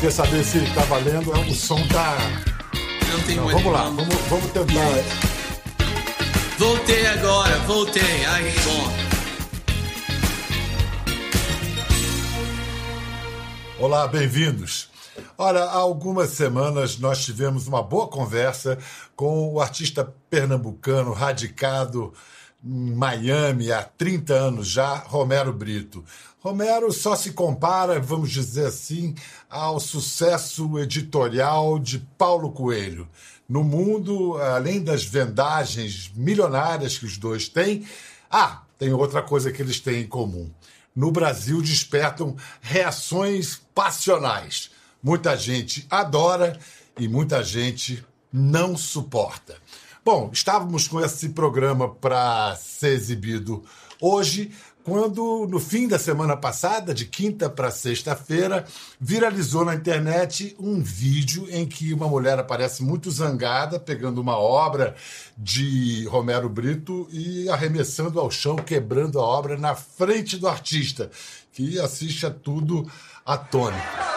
Quer saber se tá valendo? O som tá. Não tem Não, muito vamos lá, vamos, vamos tentar. Voltei agora, voltei. Ai, bom. Olá, bem-vindos. Olha, há algumas semanas nós tivemos uma boa conversa com o artista pernambucano radicado em Miami há 30 anos já, Romero Brito. Romero só se compara, vamos dizer assim, ao sucesso editorial de Paulo Coelho. No mundo, além das vendagens milionárias que os dois têm, ah, tem outra coisa que eles têm em comum. No Brasil despertam reações passionais. Muita gente adora e muita gente não suporta. Bom, estávamos com esse programa para ser exibido hoje, quando no fim da semana passada, de quinta para sexta-feira, viralizou na internet um vídeo em que uma mulher aparece muito zangada, pegando uma obra de Romero Brito e arremessando ao chão, quebrando a obra na frente do artista, que assiste a tudo atônito.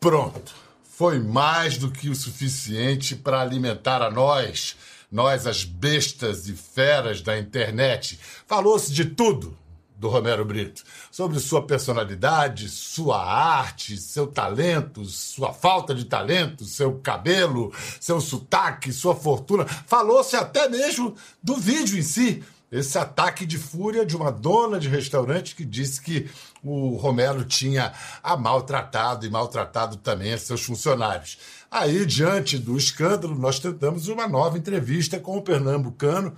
Pronto. Foi mais do que o suficiente para alimentar a nós, nós as bestas e feras da internet. Falou-se de tudo do Romero Brito, sobre sua personalidade, sua arte, seu talento, sua falta de talento, seu cabelo, seu sotaque, sua fortuna. Falou-se até mesmo do vídeo em si, esse ataque de fúria de uma dona de restaurante que disse que o Romero tinha a maltratado e maltratado também seus funcionários. Aí, diante do escândalo, nós tentamos uma nova entrevista com o pernambucano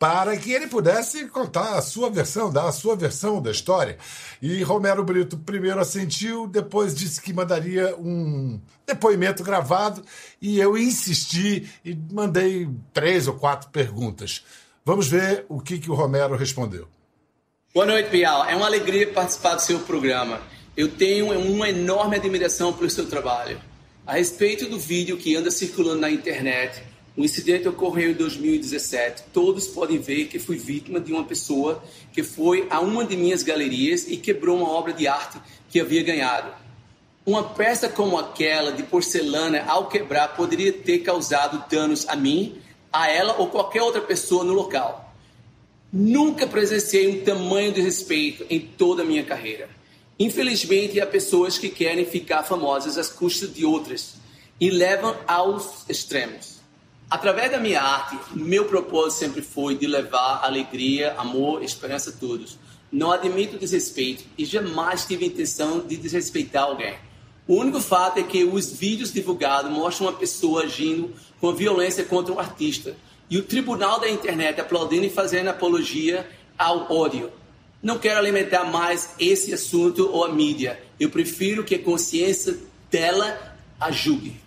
para que ele pudesse contar a sua versão, dar a sua versão da história. E Romero Brito primeiro assentiu, depois disse que mandaria um depoimento gravado e eu insisti e mandei três ou quatro perguntas. Vamos ver o que, que o Romero respondeu. Boa noite, Bial. É uma alegria participar do seu programa. Eu tenho uma enorme admiração pelo seu trabalho. A respeito do vídeo que anda circulando na internet, o incidente ocorreu em 2017. Todos podem ver que fui vítima de uma pessoa que foi a uma de minhas galerias e quebrou uma obra de arte que havia ganhado. Uma peça como aquela de porcelana, ao quebrar, poderia ter causado danos a mim, a ela ou qualquer outra pessoa no local. Nunca presenciei um tamanho de respeito em toda a minha carreira. Infelizmente, há pessoas que querem ficar famosas às custas de outras e levam aos extremos. Através da minha arte, meu propósito sempre foi de levar alegria, amor, esperança a todos. Não admito desrespeito e jamais tive intenção de desrespeitar alguém. O único fato é que os vídeos divulgados mostram uma pessoa agindo com violência contra um artista e o tribunal da internet aplaudindo e fazendo apologia ao ódio. Não quero alimentar mais esse assunto ou a mídia. Eu prefiro que a consciência dela a julgue.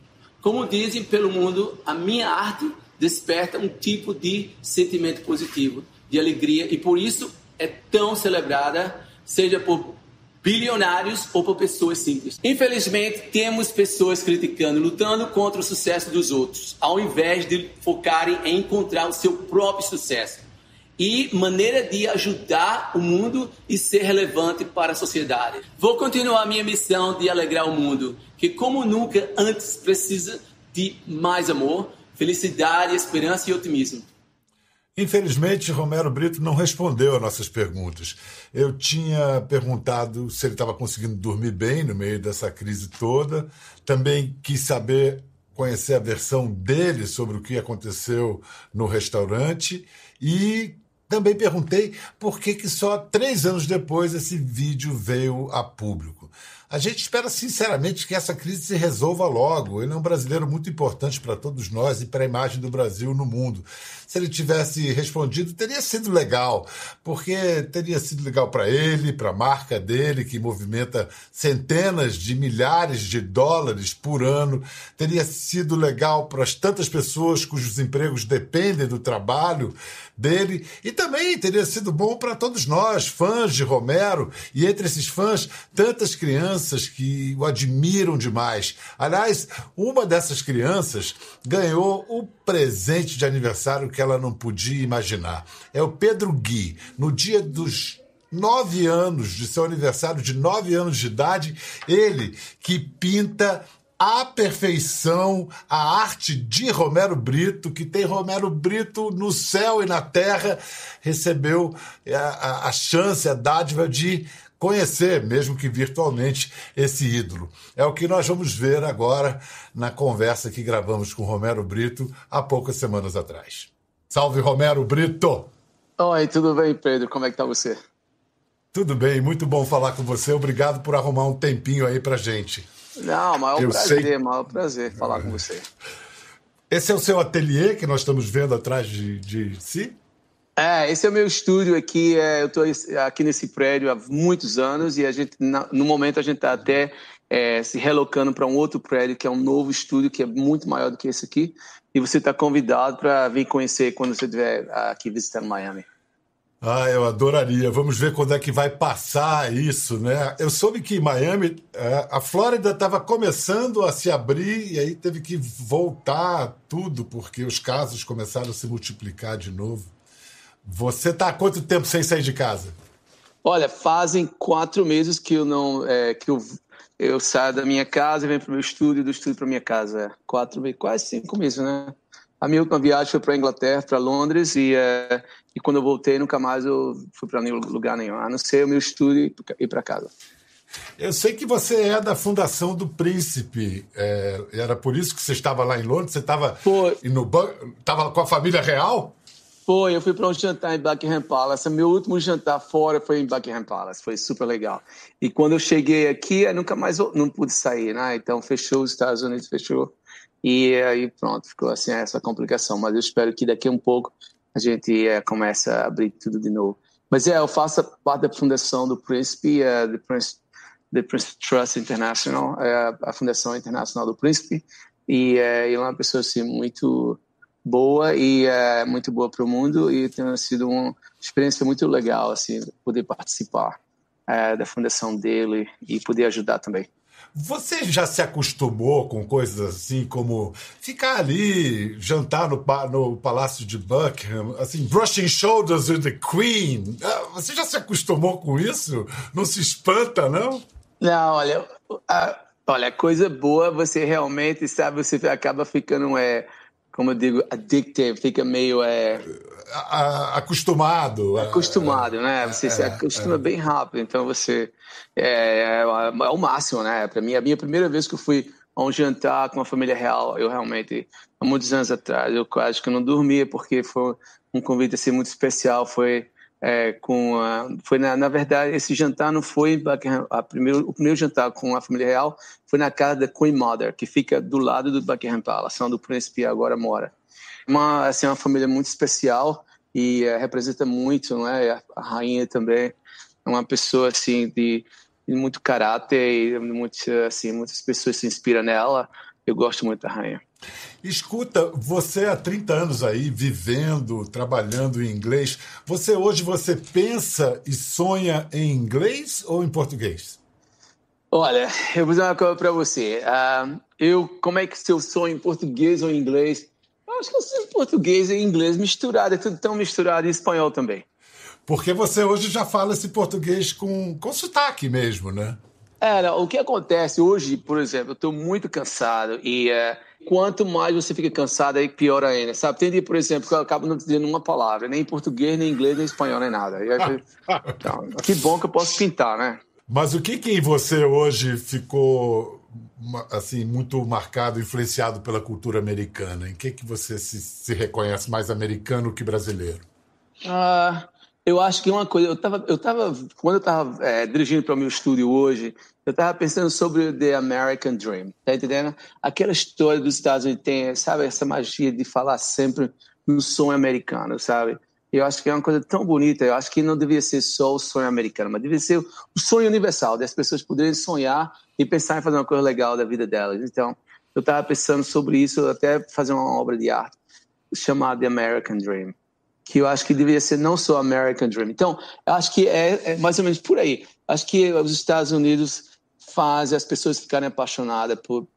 Como dizem pelo mundo, a minha arte desperta um tipo de sentimento positivo, de alegria, e por isso é tão celebrada, seja por bilionários ou por pessoas simples. Infelizmente, temos pessoas criticando, lutando contra o sucesso dos outros, ao invés de focarem em encontrar o seu próprio sucesso e maneira de ajudar o mundo e ser relevante para a sociedade. Vou continuar minha missão de alegrar o mundo, que como nunca antes precisa de mais amor, felicidade, esperança e otimismo. Infelizmente, Romero Brito não respondeu às nossas perguntas. Eu tinha perguntado se ele estava conseguindo dormir bem no meio dessa crise toda. Também quis saber, conhecer a versão dele sobre o que aconteceu no restaurante. E também perguntei por que, que só três anos depois esse vídeo veio a público. A gente espera sinceramente que essa crise se resolva logo. Ele é um brasileiro muito importante para todos nós e para a imagem do Brasil no mundo. Se ele tivesse respondido, teria sido legal, porque teria sido legal para ele, para a marca dele, que movimenta centenas de milhares de dólares por ano. Teria sido legal para as tantas pessoas cujos empregos dependem do trabalho dele. E também teria sido bom para todos nós, fãs de Romero, e entre esses fãs, tantas crianças que o admiram demais. Aliás, uma dessas crianças ganhou o presente de aniversário que ela não podia imaginar. É o Pedro Gui. No dia dos nove anos, de seu aniversário de nove anos de idade, ele que pinta à perfeição a arte de Romero Brito, que tem Romero Brito no céu e na terra, recebeu a, a, a chance, a dádiva de conhecer, mesmo que virtualmente, esse ídolo. É o que nós vamos ver agora na conversa que gravamos com Romero Brito há poucas semanas atrás. Salve, Romero Brito! Oi, tudo bem, Pedro? Como é que tá você? Tudo bem, muito bom falar com você. Obrigado por arrumar um tempinho aí pra gente. Não, maior Eu prazer, sei... maior prazer falar com você. Esse é o seu ateliê que nós estamos vendo atrás de, de si? É, esse é o meu estúdio aqui. É, eu estou aqui nesse prédio há muitos anos e a gente, no momento, a gente está até é, se relocando para um outro prédio que é um novo estúdio que é muito maior do que esse aqui. E você está convidado para vir conhecer quando você estiver aqui visitando Miami. Ah, eu adoraria. Vamos ver quando é que vai passar isso, né? Eu soube que em Miami é, a Flórida estava começando a se abrir e aí teve que voltar tudo porque os casos começaram a se multiplicar de novo. Você está há quanto tempo sem sair de casa? Olha, fazem quatro meses que eu não é, que eu, eu saio da minha casa e venho para o meu estúdio, do estúdio para minha casa. Quatro, quase cinco meses, né? A minha última viagem foi para a Inglaterra, para Londres, e, uh, e quando eu voltei, nunca mais eu fui para nenhum lugar nenhum, a não ser o meu estúdio e ir para casa. Eu sei que você é da Fundação do Príncipe. É, era por isso que você estava lá em Londres? Você estava no estava com a família real? Foi, eu fui para um jantar em Buckingham Palace. Meu último jantar fora foi em Buckingham Palace. Foi super legal. E quando eu cheguei aqui, eu nunca mais não pude sair, né? Então fechou os Estados Unidos, fechou e aí pronto, ficou assim essa complicação. Mas eu espero que daqui a um pouco a gente é, comece a abrir tudo de novo. Mas é, eu faço parte da fundação do Príncipe, é, Prince, the Prince Trust International, é a Fundação Internacional do Príncipe, e é, ele é uma pessoa assim, muito boa e é muito boa para o mundo e tem sido uma experiência muito legal assim poder participar é, da fundação dele e poder ajudar também. Você já se acostumou com coisas assim como ficar ali, jantar no, no Palácio de Buckingham, assim, brushing shoulders with the Queen? Ah, você já se acostumou com isso? Não se espanta, não? Não, olha, a, olha, coisa boa, você realmente sabe, você acaba ficando, é, como eu digo, addictive, fica meio. É, acostumado. Acostumado, né? Você é, se acostuma é. bem rápido, então você é, é, é o máximo, né? Para mim, a minha primeira vez que eu fui a um jantar com a família real, eu realmente, há muitos anos atrás, eu quase que não dormia porque foi um convite assim muito especial, foi é, com a, foi na, na, verdade esse jantar não foi a primeiro, o primeiro jantar com a família real foi na casa da Queen Mother que fica do lado do Buckingham Palace onde o príncipe agora mora uma assim uma família muito especial e é, representa muito não é a, a rainha também é uma pessoa assim de de muito caráter e muito, assim, muitas pessoas se inspiram nela. Eu gosto muito da rainha. Escuta, você há 30 anos aí vivendo, trabalhando em inglês, você hoje você pensa e sonha em inglês ou em português? Olha, eu vou dizer uma coisa para você. Uh, eu, como é que se eu sonho em português ou em inglês? Eu acho que eu sou em português e inglês misturado, é tudo tão misturado e espanhol também. Porque você hoje já fala esse português com, com sotaque mesmo, né? É, não, o que acontece hoje, por exemplo, eu estou muito cansado e é, quanto mais você fica cansado, aí pior ainda, sabe? Tem dia, por exemplo, que eu acabo não dizendo uma palavra, nem em português, nem em inglês, nem em espanhol, nem nada. Aí, então, que bom que eu posso pintar, né? Mas o que que em você hoje ficou assim muito marcado, influenciado pela cultura americana? Em que que você se, se reconhece mais americano que brasileiro? Ah... Eu acho que uma coisa, eu tava, eu tava quando eu estava é, dirigindo para o meu estúdio hoje, eu estava pensando sobre The American Dream, tá entendendo? Aquela história dos Estados Unidos tem, sabe, essa magia de falar sempre no sonho americano, sabe? Eu acho que é uma coisa tão bonita. Eu acho que não devia ser só o sonho americano, mas devia ser o sonho universal, das pessoas poderem sonhar e pensar em fazer uma coisa legal da vida delas. Então, eu estava pensando sobre isso, até fazer uma obra de arte chamada The American Dream, que eu acho que deveria ser não só American Dream. Então, eu acho que é, é mais ou menos por aí. Acho que os Estados Unidos fazem as pessoas ficarem apaixonadas por,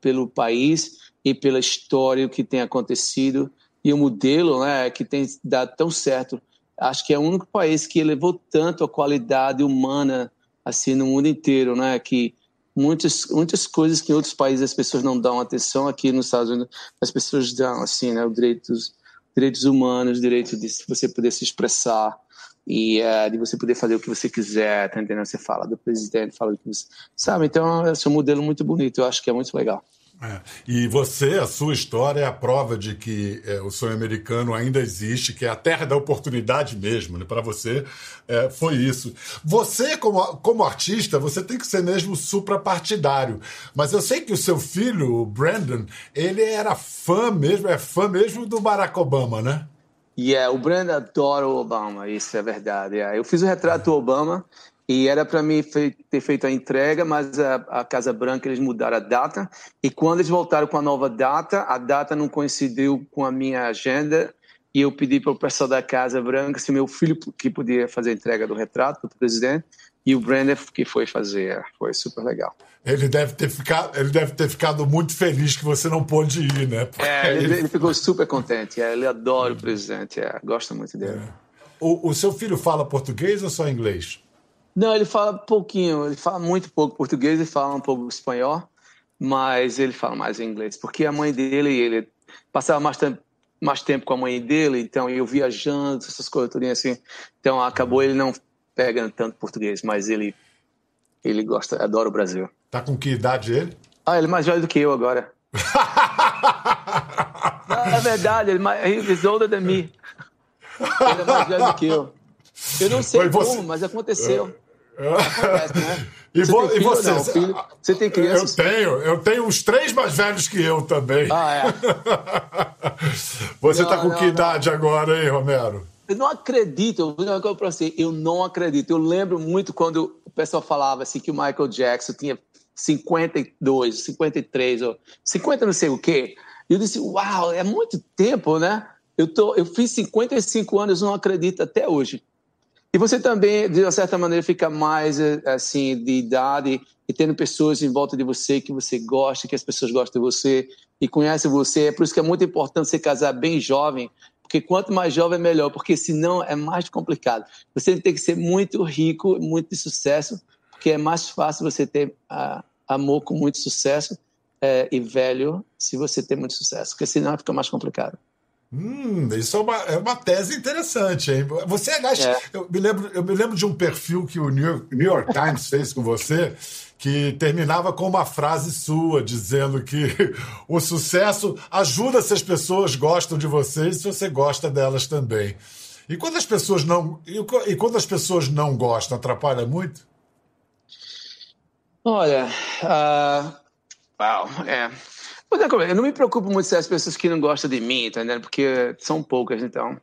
pelo país e pela história que tem acontecido e o modelo né, que tem dado tão certo. Acho que é o único país que elevou tanto a qualidade humana assim no mundo inteiro, né? Que muitas muitas coisas que em outros países as pessoas não dão atenção aqui nos Estados Unidos as pessoas dão assim, né? Os direitos direitos humanos, direito de você poder se expressar e uh, de você poder fazer o que você quiser, tá entendendo? Você fala do presidente, fala do que você sabe. Então, esse é um modelo muito bonito. Eu acho que é muito legal. É. E você, a sua história é a prova de que é, o sonho americano ainda existe, que é a terra da oportunidade mesmo. Né? Para você, é, foi isso. Você, como, como artista, você tem que ser mesmo suprapartidário. Mas eu sei que o seu filho, o Brandon, ele era fã mesmo, é fã mesmo do Barack Obama, né? E yeah, o Brandon adora o Obama, isso é verdade. Yeah. Eu fiz o retrato do Obama e era para mim ter feito a entrega, mas a, a, Casa Branca eles mudaram a data. E quando eles voltaram com a nova data, a data não coincidiu com a minha agenda. E eu pedi para o pessoal da Casa Branca se meu filho que podia fazer a entrega do retrato do presidente e o Brandon que foi fazer. Foi super legal. Ele deve ter ficado, ele deve ter ficado muito feliz que você não pôde ir, né? É, ele, ele, ficou super contente. É, ele adora o presidente, é, gosta muito dele. É. O, o seu filho fala português ou só inglês? Não, ele fala pouquinho, ele fala muito pouco português e fala um pouco espanhol, mas ele fala mais inglês, porque a mãe dele, ele passava mais tempo, mais tempo com a mãe dele, então eu viajando, essas coisas tudo assim, então acabou ele não pegando tanto português, mas ele ele gosta, adora o Brasil. Tá com que idade ele? Ah, ele é mais velho do que eu agora. é verdade, ele é older than me. Ele é mais velho do que eu. Eu não sei mas como, mas aconteceu. Acontece, né? E, você, vo, e você? Não, filho? você tem criança? Eu tenho, eu tenho uns três mais velhos que eu também. Ah, é. você está com não, que idade agora, hein, Romero? Eu não acredito, eu vou dizer uma coisa para você, eu não acredito. Eu lembro muito quando o pessoal falava assim que o Michael Jackson tinha 52, 53, ou 50 não sei o quê. E eu disse, uau, é muito tempo, né? Eu, tô, eu fiz 55 anos, não acredito até hoje. E você também, de uma certa maneira, fica mais eh, assim de idade e tendo pessoas em volta de você que você gosta, que as pessoas gostam de você e conhecem você. É por isso que é muito importante você casar bem jovem, porque quanto mais jovem melhor, porque senão é mais complicado. Você tem que ser muito rico, muito de sucesso, porque é mais fácil você ter uh, amor com muito sucesso uh, e velho se você tem muito sucesso, porque senão fica mais complicado. Hum, isso é uma, é uma tese interessante, hein? Você, aliás, é. eu, me lembro, eu me lembro de um perfil que o New York, New York Times fez com você, que terminava com uma frase sua, dizendo que o sucesso ajuda se as pessoas gostam de você e se você gosta delas também. E quando as pessoas não, e quando as pessoas não gostam, atrapalha muito? Olha, uh, wow, é. Eu não me preocupo muito se as pessoas que não gostam de mim, tá entendendo? Porque são poucas, então.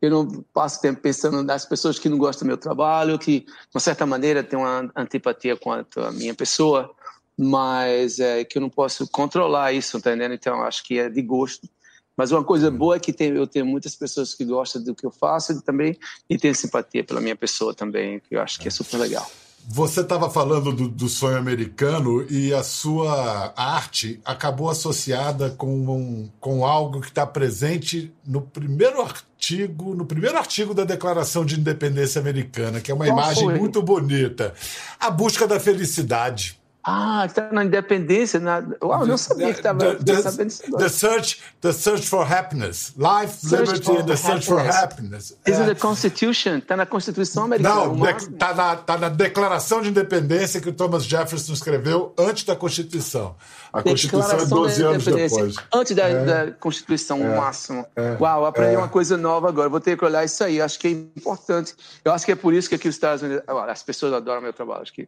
Eu não passo tempo pensando nas pessoas que não gostam do meu trabalho, que, de certa maneira, têm uma antipatia quanto à minha pessoa, mas é que eu não posso controlar isso, tá entendendo? Então, acho que é de gosto. Mas uma coisa boa é que tem, eu tenho muitas pessoas que gostam do que eu faço também e têm simpatia pela minha pessoa também, que eu acho que é super legal. Você estava falando do, do, sonho americano e a sua arte acabou associada com, um, com algo que está presente no primeiro artigo, no primeiro artigo da Declaração de Independência Americana, que é uma Qual imagem foi? muito bonita. A busca da felicidade. Ah, está na independência. Na... Uau, eu não sabia que estava sabendo isso. The search, the search for happiness. Life, search liberty and the search for happiness. Is é. the Constitution? Está na Constituição Americana. Não, está na, tá na Declaração de Independência que o Thomas Jefferson escreveu antes da Constituição. A Constituição é 12 anos depois. Antes da, é. da Constituição, o é. máximo. É. Uau, aprendi é. uma coisa nova agora. Vou ter que olhar isso aí. Acho que é importante. Eu acho que é por isso que aqui os Estados Unidos... As pessoas adoram meu trabalho. Acho que...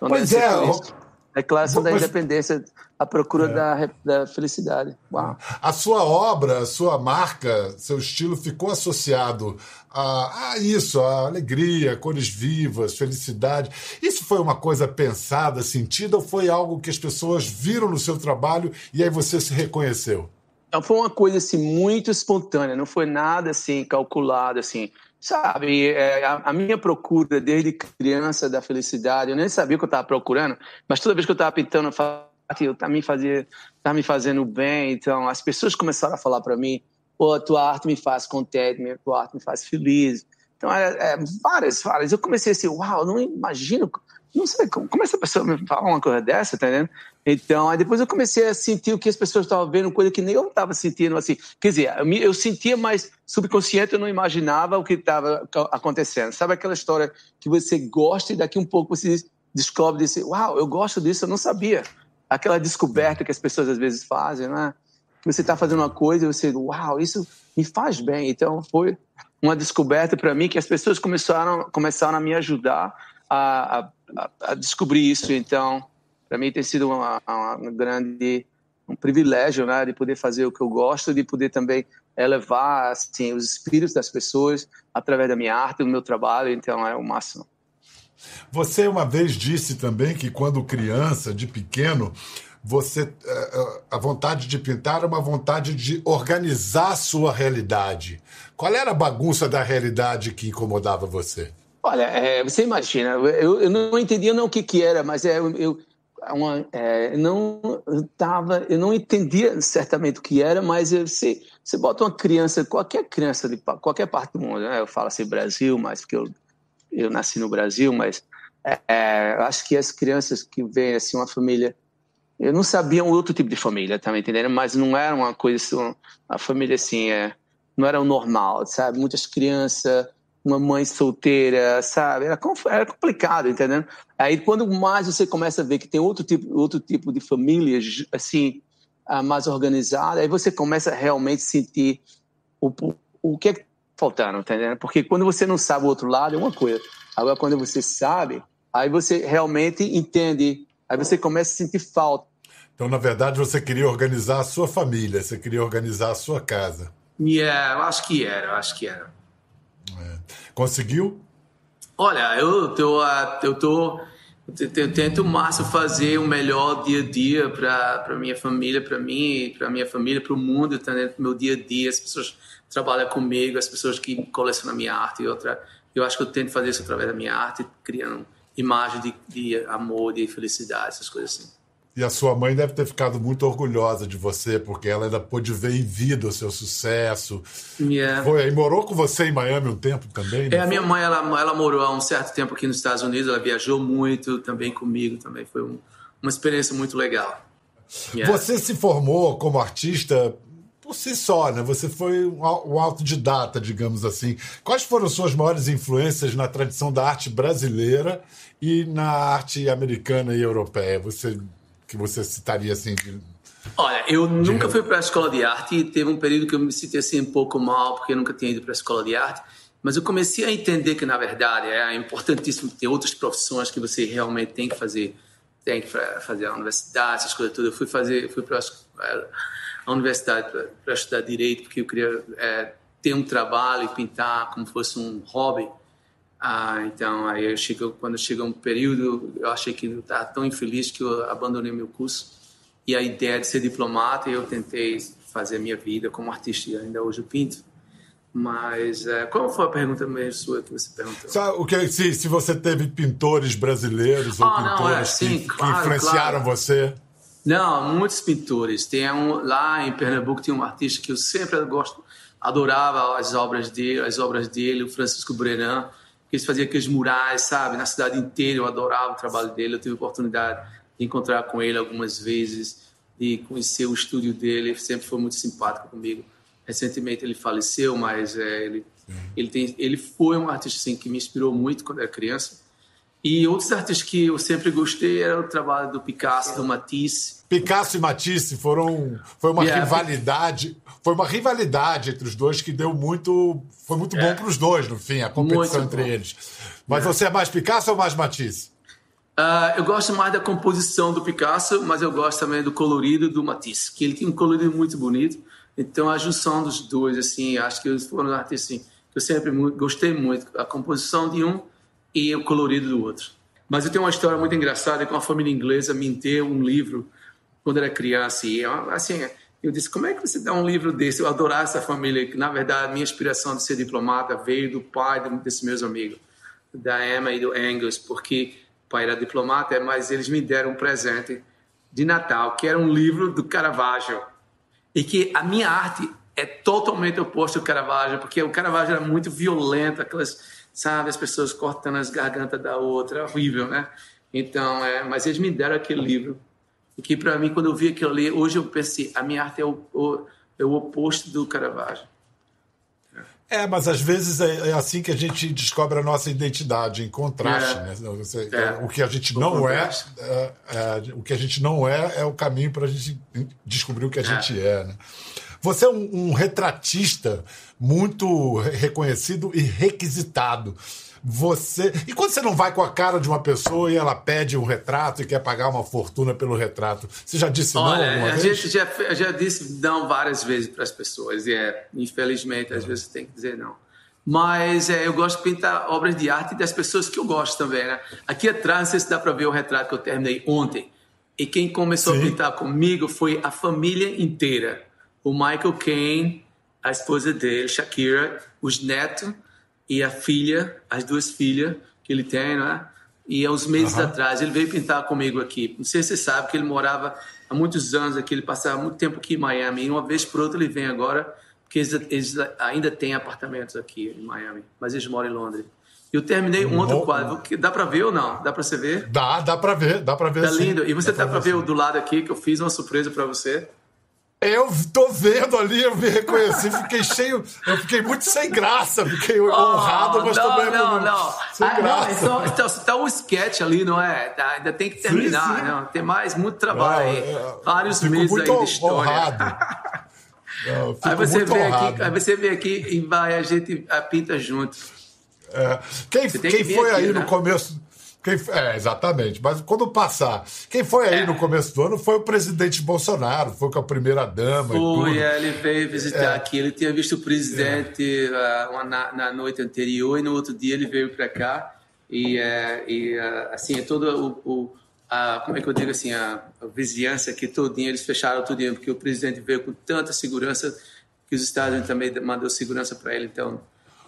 Pois é, Declaração Mas, da Independência, a procura é. da, da felicidade. Uau. A sua obra, a sua marca, seu estilo ficou associado a, a isso, a alegria, cores vivas, felicidade. Isso foi uma coisa pensada, sentida, ou foi algo que as pessoas viram no seu trabalho e aí você se reconheceu? Não, foi uma coisa assim muito espontânea, não foi nada assim calculado assim. Sabe, é, a, a, minha procura desde criança da felicidade, eu nem sabia o que eu estava procurando, mas toda vez que eu estava pintando, eu tá me fazia, tá me fazendo bem. Então, as pessoas começaram a falar para mim: "Pô, tua arte me faz contente, tua arte me faz feliz". Então, é, é, várias, várias. Eu comecei assim, uau, não imagino não sei como, como essa pessoa me fala uma coisa dessa, tá entendendo? Então, aí depois eu comecei a sentir o que as pessoas estavam vendo, coisa que nem eu estava sentindo, assim. Quer dizer, eu, sentia, mas subconsciente eu não imaginava o que estava acontecendo. Sabe aquela história que você gosta e daqui um pouco você descobre desse, uau, eu gosto disso, eu não sabia. Aquela descoberta que as pessoas às vezes fazem, né? Você está fazendo uma coisa e você, uau, isso me faz bem. Então, foi uma descoberta para mim que as pessoas começaram, começaram a me ajudar a, a, a descobrir isso. Então, para mim tem sido uma, uma, grande um privilégio, né, de poder fazer o que eu gosto, de poder também elevar assim os espíritos das pessoas através da minha arte, do meu trabalho. Então é o máximo. Você uma vez disse também que quando criança, de pequeno, você eh, eh, a vontade de pintar era uma vontade de organizar a sua realidade. Qual era a bagunça da realidade que incomodava você? Olha, é, você imagina, eu, eu, não entendia não o que, que era, mas é, eu, uma, é, não tava, eu não entendia certamente o que era, mas você, você bota uma criança, qualquer criança de qualquer parte do mundo, né? eu falo assim Brasil, mas porque eu, eu nasci no Brasil, mas é, é, acho que as crianças que vêm assim uma família, eu não sabia um outro tipo de família, tá me entendendo? Mas não era uma coisa, assim, a família assim, é, não era o normal, sabe? Muitas crianças uma mãe solteira, sabe? Era, era complicado, entendendo? Aí quando mais você começa a ver que tem outro tipo, outro tipo de família, assim, ah, mais organizada, aí você começa a realmente sentir o, o que é que tá faltando, entendendo? Porque quando você não sabe o outro lado é uma coisa. Agora quando você sabe, aí você realmente entende, aí você começa a sentir falta. Então, na verdade, você queria organizar a sua família, você queria organizar a sua casa. Yeah, eu acho que era, eu acho que era. É. Conseguiu? Olha, eu tô, eu tô, eu tento o máximo fazer o melhor dia a dia para minha família, para mim, para minha família, para o mundo, tá dentro do meu dia a dia. As pessoas trabalham comigo, as pessoas que colecionam minha arte e outra. Eu acho que eu tento fazer isso através da minha arte, criando imagem de, de amor, de felicidade, essas coisas assim. E a sua mãe deve ter ficado muito orgulhosa de você, porque ela ainda pôde ver em vida o seu sucesso. Yeah. Foi, e morou com você em Miami um tempo também? É, a minha mãe, ela, ela morou há um certo tempo aqui nos Estados Unidos, ela viajou muito também comigo, também foi um, uma experiência muito legal. Yeah. Você se formou como artista por si só, né? Você foi um autodidata, digamos assim. Quais foram suas maiores influências na tradição da arte brasileira e na arte americana e europeia? Você que você citaria assim? De, Olha, eu de... nunca fui para a escola de arte e teve um período que eu me senti assim um pouco mal porque eu nunca tinha ido para a escola de arte. Mas eu comecei a entender que na verdade é importantíssimo ter outras profissões que você realmente tem que fazer, tem que fazer a universidade, essas coisas todas. Eu fui fazer, fui para a universidade para estudar direito porque eu queria é, ter um trabalho e pintar como fosse um hobby. Ah, então, aí eu chego, quando chega um período, eu achei que eu estava tão infeliz que eu abandonei meu curso. E a ideia de ser diplomata, eu tentei fazer a minha vida como artista, e ainda hoje eu pinto. Mas é, qual foi a pergunta mesmo sua que você perguntou? Sabe, o que, se, se você teve pintores brasileiros ou ah, pintores não, é, sim, que, claro, que, influenciaram claro. você? Não, muitos pintores. Tem um, lá em Pernambuco tem um artista que eu sempre gosto, adorava as obras dele, as obras dele, o Francisco Brenan ele fazia aqueles murais, sabe, na cidade inteira. Eu adorava o trabalho dele. Eu tive a oportunidade de encontrar com ele algumas vezes, de conhecer o estúdio dele. Ele sempre foi muito simpático comigo. Recentemente ele faleceu, mas é, ele, ele, tem, ele foi um artista assim, que me inspirou muito quando era criança. E outros artistas que eu sempre gostei era o trabalho do Picasso, do Matisse. Picasso e Matisse foram foi uma yeah. rivalidade, foi uma rivalidade entre os dois que deu muito, foi muito yeah. bom para os dois no fim, a competição entre eles. Mas yeah. você é mais Picasso ou mais Matisse? Uh, eu gosto mais da composição do Picasso, mas eu gosto também do colorido do Matisse, que ele tem um colorido muito bonito. Então a junção dos dois, assim, acho que eles foram artistas assim, que eu sempre gostei muito, a composição de um e o colorido do outro. Mas eu tenho uma história muito engraçada com a família inglesa me deu um livro quando era criança e assim eu disse como é que você dá um livro desse? Eu adorava essa família que na verdade minha inspiração de ser diplomata veio do pai desses meus amigos, da Emma e do Angus, porque o pai era diplomata, mas eles me deram um presente de Natal que era um livro do Caravaggio e que a minha arte é totalmente oposta ao Caravaggio, porque o Caravaggio era muito violento, aquelas sabe? As pessoas cortando as gargantas da outra, é horrível, né? Então, é, mas eles me deram aquele livro. E que para mim, quando eu vi aquilo ali, hoje eu pensei, a minha arte é o, o, é o oposto do Caravaggio. É, mas às vezes é, é, assim que a gente descobre a nossa identidade, em contraste. É. Né? Você, é. O que a gente não é, é, é, o que a gente não é, é o caminho para a gente descobrir o que a gente é. Né? Você é um, um retratista muito reconhecido e requisitado. Você. E quando você não vai com a cara de uma pessoa e ela pede um retrato e quer pagar uma fortuna pelo retrato, você já disse Olha, não alguma a vez? gente já, já disse não várias vezes para as pessoas, e é, infelizmente, às é. vezes tem que dizer não. Mas é, eu gosto de pintar obras de arte das pessoas que eu gosto também, né? Aqui atrás, não sei se dá para ver o retrato que eu terminei ontem. E quem começou Sim. a pintar comigo foi a família inteira o Michael Caine, a esposa dele, Shakira, os netos e a filha, as duas filhas que ele tem, né? E há uns meses uhum. atrás ele veio pintar comigo aqui. Não sei se você sabe que ele morava há muitos anos aqui, ele passava muito tempo aqui em Miami. E uma vez por outra ele vem agora, porque eles, eles ainda têm apartamentos aqui em Miami, mas eles moram em Londres. Eu terminei um outro quadro. Dá para ver ou não? Dá para você ver? Dá, dá para ver, dá para ver. Tá sim. lindo. E você dá tá para ver, ver do lado aqui que eu fiz uma surpresa para você. Eu tô vendo ali, eu me reconheci, fiquei cheio, eu fiquei muito sem graça, fiquei oh, honrado, mas não, também não, não. sem ah, graça. Não, então, então, tá um sketch ali, não é? Tá, ainda tem que terminar, sim, sim. Não, tem mais muito trabalho aí, é, vários meses aí de história. Honrado. Não, aí você honrado. aqui, aí você vê aqui e vai a gente pinta junto. É. Quem, quem foi aqui, aí né? no começo? Quem, é, exatamente. Mas quando passar, quem foi aí é. no começo do ano foi o presidente Bolsonaro, foi com a primeira dama. Foi, é, ele veio visitar é. aqui. Ele tinha visto o presidente uh, na, na, noite anterior e no outro dia ele veio para cá. E, uh, e uh, assim, todo o, o a, como é que eu digo assim, a, a vizinhança aqui todinha, eles fecharam tudo, porque o presidente veio com tanta segurança que os Estados Unidos também mandou segurança para ele. Então,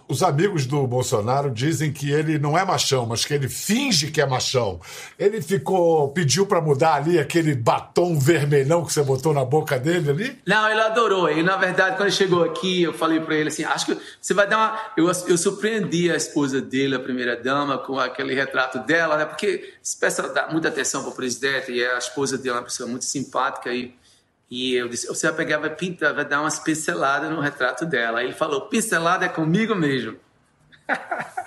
os amigos do Bolsonaro dizem que ele não é machão, mas que ele finge que é machão. Ele ficou, pediu para mudar ali aquele batom vermelhão que você botou na boca dele ali? Não, ele adorou. E na verdade, quando ele chegou aqui, eu falei para ele assim: acho que você vai dar uma. Eu, eu surpreendi a esposa dele, a primeira dama, com aquele retrato dela, né? Porque pessoal dá muita atenção para o presidente e a esposa dele é uma pessoa muito simpática e e eu disse, você vai pegar, vai pintar, vai dar umas pinceladas no retrato dela. Aí ele falou, pincelada é comigo mesmo.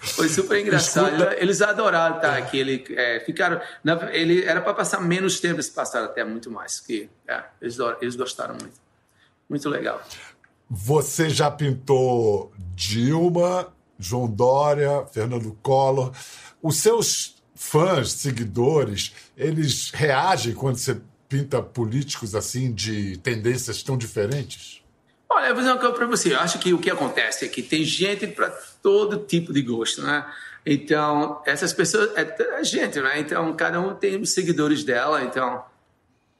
Foi super engraçado. Escuta. Eles adoraram estar aqui. Ele, é, ficaram, na, ele era para passar menos tempo, eles passaram até muito mais. Que, é, eles, eles gostaram muito. Muito legal. Você já pintou Dilma, João Dória, Fernando Collor. Os seus fãs, seguidores, eles reagem quando você pinta políticos assim de tendências tão diferentes? Olha, eu vou dizer uma coisa para você. Eu acho que o que acontece é que tem gente para todo tipo de gosto, né? Então, essas pessoas, é, gente, né? Então, cada um tem os seguidores dela, então, o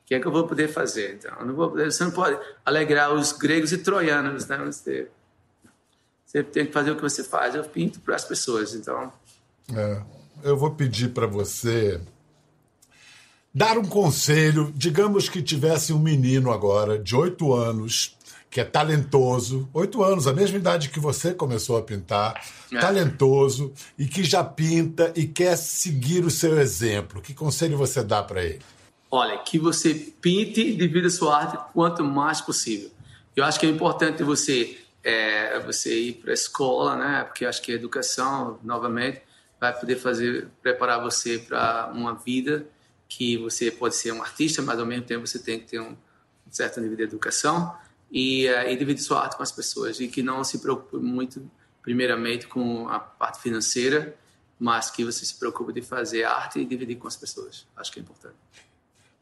que é que eu vou poder fazer? Então, eu não vou poder, você não pode alegrar os gregos e troianos, né? Você, você tem que fazer o que você faz. Eu pinto para as pessoas, então. É, eu vou pedir para você dar um conselho. Digamos que tivesse um menino agora, de oito anos, que é talentoso, oito anos, a mesma idade que você começou a pintar, é. talentoso e que já pinta e quer seguir o seu exemplo. Que conselho você dá para ele? Olha, que você pinte e divida sua arte quanto mais possível. Eu acho que é importante você é, você ir para a escola, né? Porque eu acho que a educação, novamente, vai poder fazer preparar você para uma vida que você pode ser um artista, mas ao mesmo tempo você tem que ter um certo nível de educação e, uh, e dividir sua arte com as pessoas e que não se preocupe muito, primeiramente, com a parte financeira, mas que você se preocupe de fazer arte e dividir com as pessoas. Acho que é importante.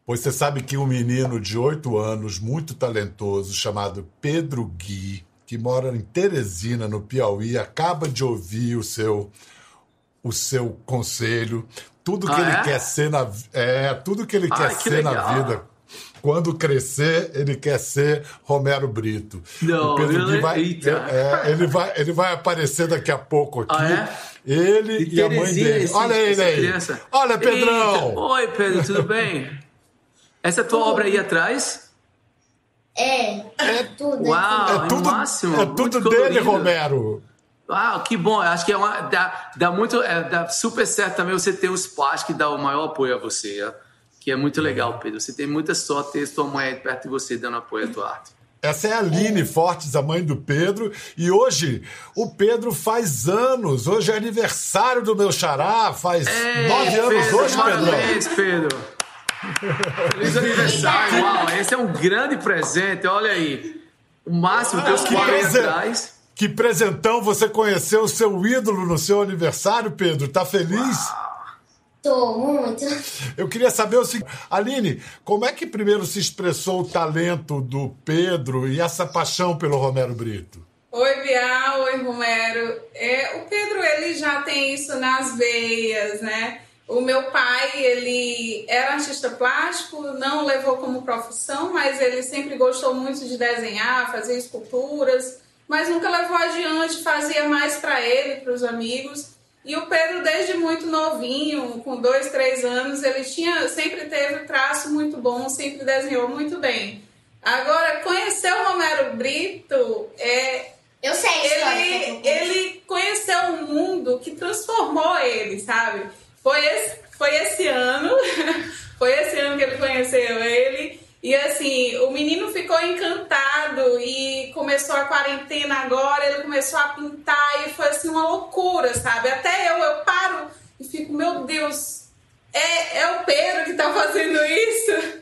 Pois você sabe que um menino de oito anos, muito talentoso, chamado Pedro Gui, que mora em Teresina, no Piauí, acaba de ouvir o seu o seu conselho, tudo que ah, ele é? quer ser na é, tudo que ele quer que ser legal. na vida quando crescer, ele quer ser Romero Brito. Não, o Pedro ele, vai, é, ele, vai, ele vai aparecer daqui a pouco aqui. Ah, é? Ele e, e a mãe dele. Esse, Olha ele aí. Criança. Olha, Pedrão. Eita. Oi, Pedro, tudo bem? Essa tua obra aí atrás? É, é tudo. Uau, é tudo, é máximo. É tudo dele, Romero. Uau, que bom. Acho que é uma, dá, dá muito, é, dá super certo também você ter os pais que dão o maior apoio a você. É? que é muito legal, Pedro. Você tem muita sorte ter sua mãe perto de você dando apoio à tua arte. Essa é a Aline Fortes, a mãe do Pedro. E hoje o Pedro faz anos. Hoje é aniversário do meu xará. Faz é, nove anos Pedro, hoje, Pedro. Parabéns, Pedro. Feliz aniversário. Uau, esse é um grande presente. Olha aí. O máximo, ah, pais atrás. Que presentão você conheceu o seu ídolo no seu aniversário, Pedro. Tá feliz? Uau. Tô, muito. Eu queria saber o seguinte, Aline, como é que primeiro se expressou o talento do Pedro e essa paixão pelo Romero Brito? Oi, Bial, oi, Romero. É, o Pedro, ele já tem isso nas veias, né? O meu pai, ele era artista plástico, não levou como profissão, mas ele sempre gostou muito de desenhar, fazer esculturas, mas nunca levou adiante, fazia mais para ele, para os amigos. E o Pedro, desde muito novinho, com dois, três anos, ele tinha, sempre teve traço muito bom, sempre desenhou muito bem. Agora, conhecer o Romero Brito é. Eu sei ele, ele conheceu um mundo que transformou ele, sabe? Foi esse, foi esse ano, foi esse ano que ele conheceu ele. E assim, o menino ficou encantado e começou a quarentena agora, ele começou a pintar e foi assim uma loucura, sabe? Até eu, eu paro e fico, meu Deus, é, é o Pedro que tá fazendo isso?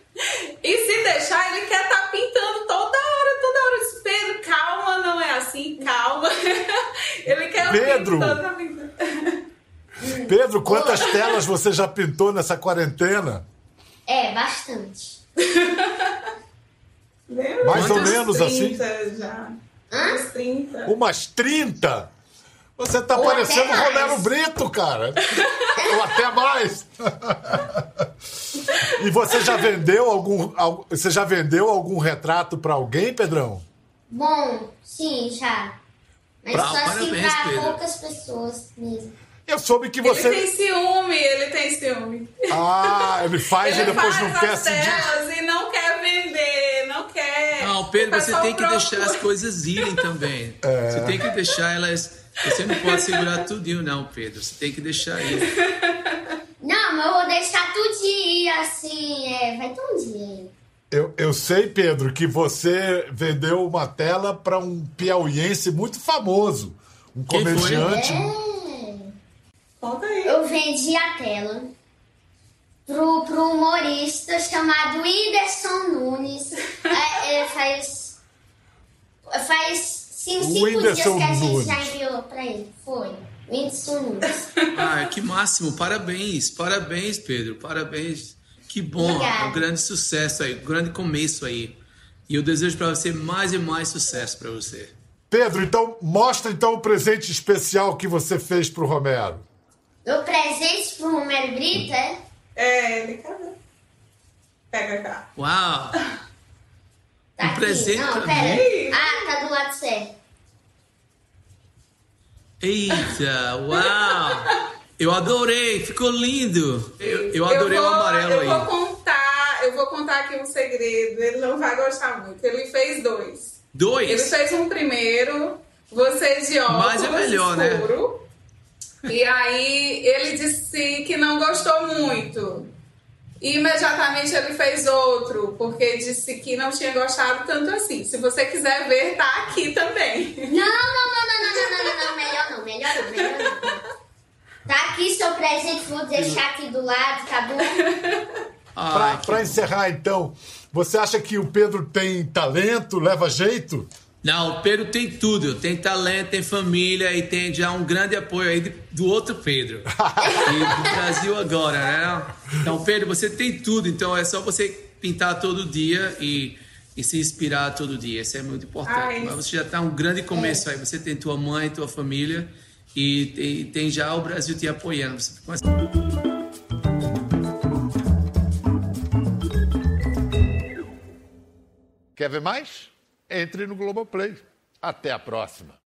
E se deixar, ele quer estar tá pintando toda hora, toda hora. Diz, Pedro, calma, não é assim, calma. ele quer Pedro! Pedro, quantas telas você já pintou nessa quarentena? É, bastante. Mais ou menos assim? Já. Umas 30. Umas 30? Você tá Ou parecendo o Romero Brito, cara. Ou até mais. e você já vendeu algum, você já vendeu algum retrato para alguém, Pedrão? Bom, sim, já. Mas pra, só assim para poucas pessoas mesmo. Eu soube que você. Ele tem ciúme, ele tem ciúme. Ah, ele faz ele e depois faz não quer se. e não quer vender, não quer. Não, Pedro, você tem que deixar as coisas irem também. É. Você tem que deixar elas. Você não pode segurar tudinho, não, Pedro. Você tem que deixar ir. Não, mas eu vou deixar tudinho assim. É, vai ter um dia. Eu, eu sei, Pedro, que você vendeu uma tela para um piauiense muito famoso. Um Quem comediante. É. Conta aí. Eu vendi a tela pro, pro humorista chamado Whindersson Nunes. é, é, faz. Faz cinco Whindersson dias que a gente Nunes. já enviou pra ele. Foi. Whindersson Nunes. Ah, que máximo. Parabéns. Parabéns, Pedro. Parabéns. Que bom. Obrigada. Um grande sucesso aí. Um grande começo aí. E eu desejo para você mais e mais sucesso para você. Pedro, então mostra então o presente especial que você fez pro Romero. Dou presente pro Romero Brito, é? É, ele quer Pega cá. Uau! Tá um aqui. presente Não, pera. Ah, tá do lado certo. Eita, uau! Eu adorei, ficou lindo. Eu, eu adorei eu vou, o amarelo eu aí. Eu vou eu vou contar aqui um segredo, ele não vai gostar muito. Ele fez dois. Dois? Ele fez um primeiro, você de óculos Mas é melhor, né? escuro. Né? E aí ele disse que não gostou muito. Imediatamente ele fez outro, porque disse que não tinha gostado tanto assim. Se você quiser ver, tá aqui também. Não, não, não, não, não, não, não, não, não. melhor não, melhor não, melhor não. Tá aqui seu presente, vou deixar aqui do lado, tá bom? Para encerrar, então, você acha que o Pedro tem talento, leva jeito? Não, o Pedro tem tudo. Tem talento, tem família e tem já um grande apoio aí do outro Pedro. e do Brasil agora, né? Então, Pedro, você tem tudo. Então, é só você pintar todo dia e, e se inspirar todo dia. Isso é muito importante. Ai, Mas você já está um grande começo é. aí. Você tem tua mãe, tua família e tem, tem já o Brasil te apoiando. Você começa... Quer ver mais? Entre no Globoplay. Até a próxima.